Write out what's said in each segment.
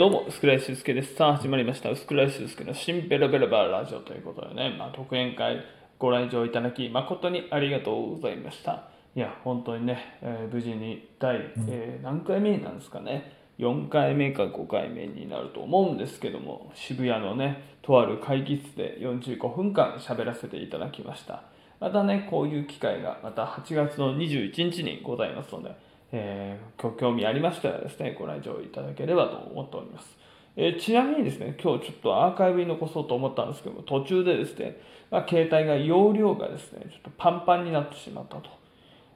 どうも、薄倉修介です。さあ、始まりました。薄倉修介の新ベロベロバーラジオということでね、まあ、特演会ご来場いただき、誠にありがとうございました。いや、本当にね、えー無事に第、えー何回目なんですかね、4回目か5回目になると思うんですけども、渋谷のね、とある会議室で45分間喋らせていただきました。またね、こういう機会がまた8月の21日にございますので、えーご興味ありましたらですね、ご来場いただければと思っております。えーちなみにですね、今日ちょっとアーカイブに残そうと思ったんですけども、途中でですね、まあ、携帯が容量がですね、ちょっとパンパンになってしまったと。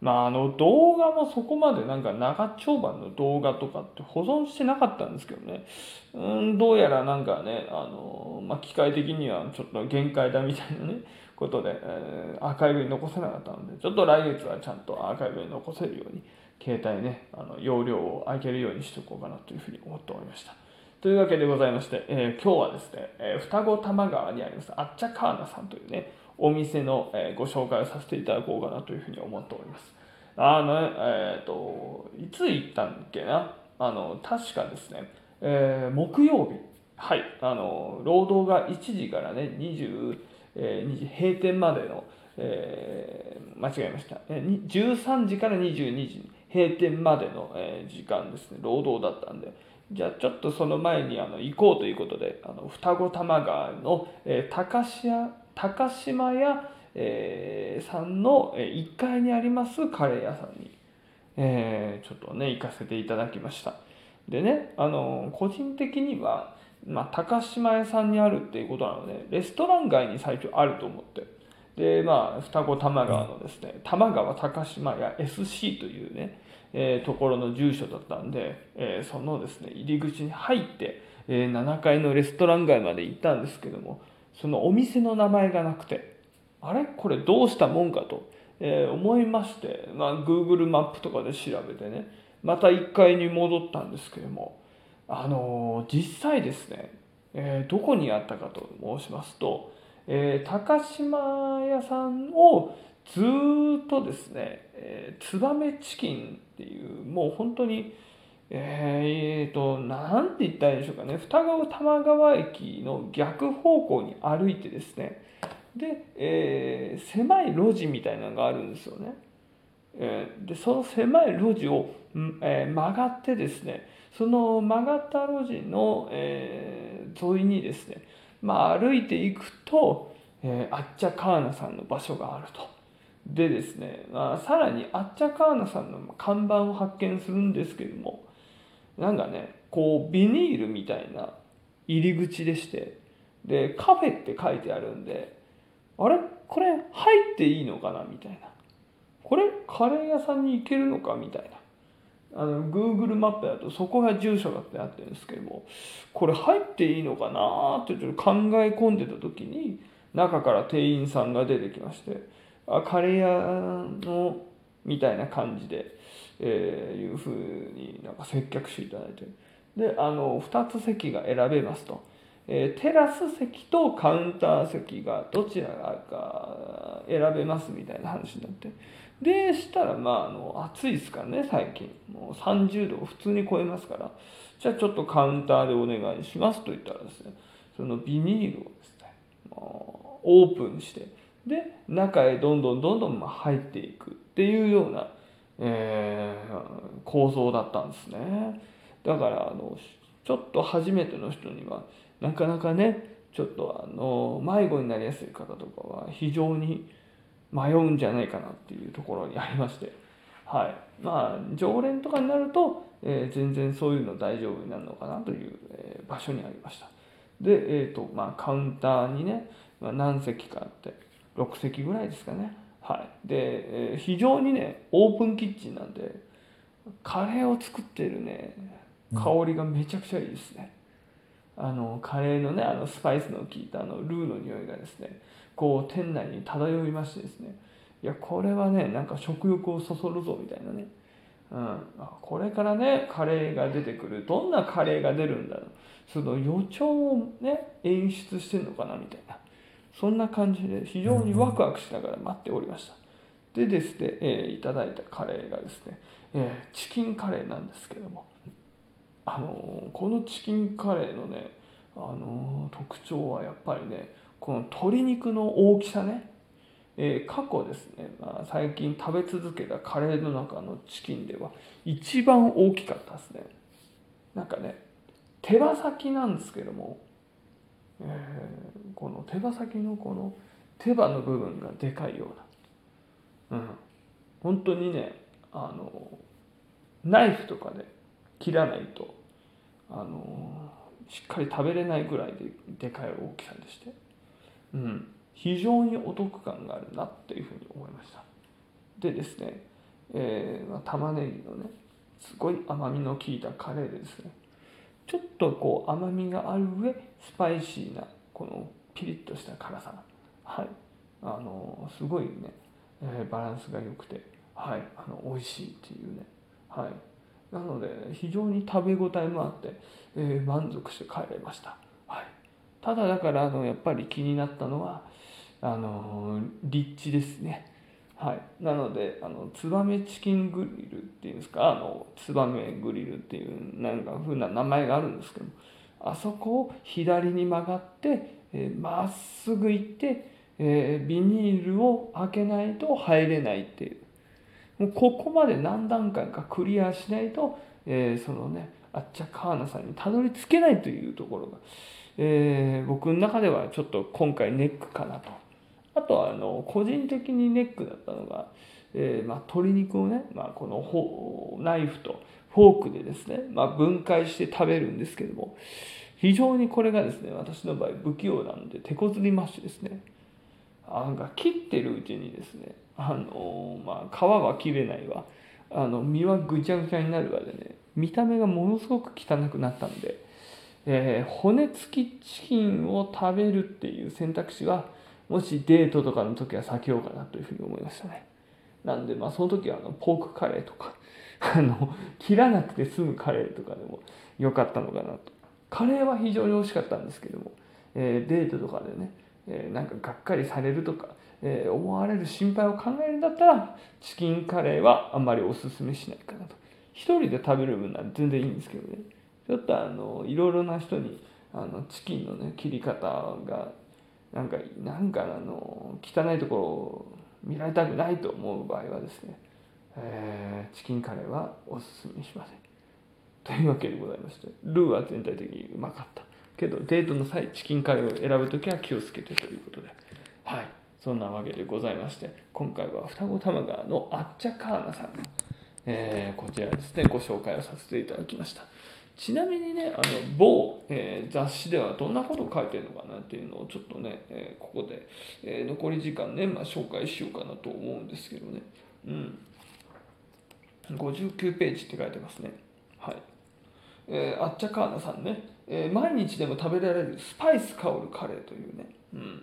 まあ、あの動画もそこまでなんか長丁場の動画とかって保存してなかったんですけどね、うん、どうやらなんかね、あのまあ、機械的にはちょっと限界だみたいなね、ことで、えーアーカイブに残せなかったので、ちょっと来月はちゃんとアーカイブに残せるように、携帯ね、あの容量を上げるようにしておこうかなというふうに思っておりました。というわけでございまして、えー今日はですね、えー双子玉川にありますあっちゃカーナさんというね、お店の、えーご紹介をさせていただこうかなというふうに思っております。あの、えっ、と、いつ行ったんっけな？あの、確かですね、え木曜日、はい、あの、労働が1時からね、20、えー2時閉店までの、え間違えました、えー13時から22時に閉店までの、え時間ですね、労働だったんで、じゃあちょっとその前にあの行こうということで、あの双子玉川の、え高島高島屋、えーさんの1階にありますカレー屋さんに、えちょっとね、行かせていただきました。でね、あの個人的には、まあ、高島屋さんにあるっていうことなので、レストラン街に最初あると思って、で、まあ、双子玉川のですね、玉川高島屋 SC というね、えーところの住所だったんで、えーそのですね、入り口に入って、えー7階のレストラン街まで行ったんですけども、そのお店の名前がなくて、あれ？これどうしたもんかと、えー思いまして、まあ、Google マップとかで調べてね、また1階に戻ったんですけども、あのー実際ですね、えーどこにあったかと申しますと、えー高島屋さんをずっとですね、えー、ツバメチキンっていう、もう本当に、えー、と、なんて言ったらいいんでしょうかね、双子玉川駅の逆方向に歩いてですね、で、えー狭い路地みたいなのがあるんですよね。えーで、その狭い路地を、えー曲がってですね、その曲がった路地の、えー沿いにですね、まあ、歩いていくと、えーあっちゃカーナさんの場所があると。でですね、まあ、さらにあっちゃカーナさんの看板を発見するんですけども、なんかね、こうビニールみたいな入り口でして、で、カフェって書いてあるんで、あれ？これ入っていいのかな？みたいな。これカレー屋さんに行けるのか？みたいな。あの Google マップだとそこが住所だってなってるんですけどもこれ入っていいのかなってちょっと考え込んでた時に中から店員さんが出てきましてあカレー屋のみたいな感じで、えーいうふうになんか接客していただいて。であの2つ席が選べますと、えーテラス席とカウンター席がどちらか選べますみたいな話になって。でしたらまああの暑いですからね最近。もう30度を普通に超えますから。じゃあちょっとカウンターでお願いしますと言ったらですねそのビニールをですねもうオープンしてで中へどんどんどんどんまあ入っていくっていうような、えー構造だったんですね。だからあのちょっと初めての人にはなかなかねちょっとあの迷子になりやすい方とかは非常に迷うんじゃないかなっていうところにありまして、はい、まあ常連とかになると、えー全然そういうの大丈夫になるのかなという、えー場所にありました。で、えーとまあ、カウンターにね、まあ、何席かあって6席ぐらいですかね。はい。で、えー非常にねオープンキッチンなんでカレーを作ってるね香りがめちゃくちゃいいですね、あのカレーのねあのスパイスの効いたあのルーの匂いがですねこう店内に漂いましてですね。いやこれはねなんか食欲をそそるぞみたいなね、うん、これからねカレーが出てくる。どんなカレーが出るんだろう。その予兆をね演出してるのかなみたいな。そんな感じで非常にワクワクしながら待っておりました。でですね、えーいただいたカレーがですね、えーチキンカレーなんですけども。あのこのチキンカレーのねあの特徴はやっぱりねこの鶏肉の大きさね、えー、過去ですね、まあ、最近食べ続けたカレーの中のチキンでは一番大きかったですね。なんかね手羽先なんですけども、えー、この手羽先のこの手羽の部分がでかいような。うん。本当にねあのナイフとかで切らないとあのしっかり食べれないぐらいででかい大きさでして、うん、非常にお得感があるなっていうふうに思いました。でですね、えーま、玉ねぎのねすごい甘みの効いたカレーでですねちょっとこう甘みがある上スパイシーなこのピリッとした辛さ。はい。あのすごいね、えー、バランスが良くてはい。あの美味しいっていうね。はい。なので非常に食べ応えもあって、えー、満足して帰れました、ただだからあのやっぱり気になったのはあの立地ですね。はい。なのであのツバメチキングリルっていうんですか？あのツバメグリルっていうなんか風な名前があるんですけどあそこを左に曲がってま、えー、っすぐ行って、えー、ビニールを開けないと入れないっていう。もうここまで何段階かクリアしないと、えー、そのねあっちゃカーナさんにたどり着けないというところが、えー、僕の中ではちょっと今回ネックかなと。あとはあの個人的にネックだったのが、えーまあ、鶏肉をね、まあ、このナイフとフォークでですね、まあ、分解して食べるんですけども非常にこれがですね私の場合不器用なので手こずりましてですねあが切ってるうちにですねあのまあ皮は切れないわあの身はぐちゃぐちゃになるわでね見た目がものすごく汚くなったんで、えー、骨付きチキンを食べるっていう選択肢はもしデートとかの時は避けようかなというふうに思いましたね。なんでまあその時はあのポークカレーとか あの切らなくて済むカレーとかでも良かったのかなと。カレーは非常に美味しかったんですけども、えー、デートとかでね、えー、なんかがっかりされるとかえー、思われる心配を考えるんだったらチキンカレーはあんまりおすすめしないかなと。一人で食べる分なら全然いいんですけどね。ちょっとあのいろいろな人にあのチキンのね切り方がなんかなんかあの汚いところを見られたくないと思う場合はですね、えー、チキンカレーはおすすめしません。というわけでございましてルーは全体的にうまかった。けどデートの際チキンカレーを選ぶ時は気をつけてということで。はい。そんなわけでございまして今回は双子玉川のあっちゃカーナさんの、えー、こちらですねご紹介をさせていただきました。ちなみにねあの某、えー、雑誌ではどんなことを書いてるのかなっていうのをちょっとね、えー、ここで、え残り時間ね、まあ、紹介しようかなと思うんですけどね。うん。59ページって書いてますね。はい。えー、あっちゃカーナさんね、えー、毎日でも食べられるスパイス香るカレーというね、うん、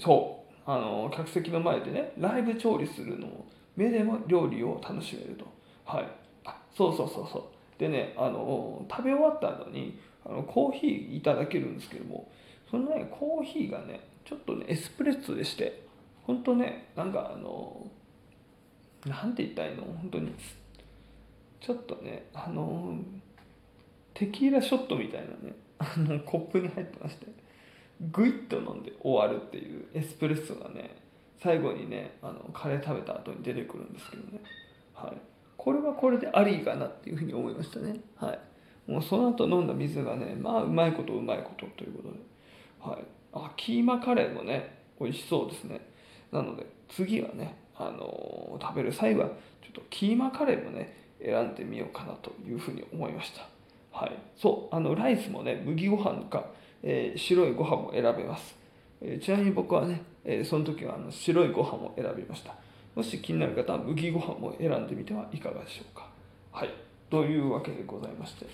そう。あの客席の前でねライブ調理するのも目でも料理を楽しめると。はい。あそうそうそうそう。でねあの食べ終わった後にあのコーヒーいただけるんですけどもそのねコーヒーがねちょっとねエスプレッソでして本当ねなんかあのなんて言ったらいいの？本当にちょっとねあのテキーラショットみたいなねあのコップに入ってましてグイッと飲んで終わるっていうエスプレッソがね最後にねあのカレー食べた後に出てくるんですけどね、はい、これはこれでありかなっていうふうに思いましたね、はい、もうその後飲んだ水がねまあうまいことうまいことということで、はい、あキーマカレーもね美味しそうですね。なので次はね、あのー、食べる際はちょっとキーマカレーもね選んでみようかなというふうに思いました。はい。そうあのライスもね麦ご飯かえー、白いご飯も選べます、えー、ちなみに僕はね、えー、その時はあの白いご飯を選びました。もし気になる方は麦ご飯も選んでみてはいかがでしょうか。はい。というわけでございまして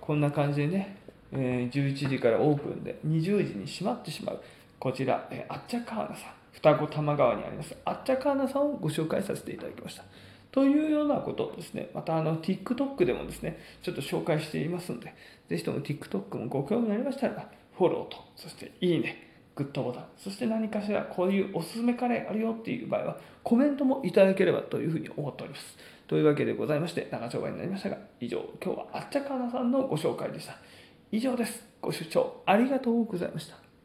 こんな感じでね、え11時からオープンで20時に閉まってしまうこちら、えあっちゃカーナさん双子玉川にありますあっちゃカーナさんをご紹介させていただきました。というようなことをですね、またあの TikTok でもですね、ちょっと紹介していますので、ぜひとも TikTok もご興味ありましたら、フォローと、そしていいね、グッドボタン、そして何かしらこういうおすすめカレーあるよっていう場合は、コメントもいただければというふうに思っております。というわけでございまして、長丁場になりましたが、以上、今日はあっちゃかなさんのご紹介でした。以上です。ご視聴ありがとうございました。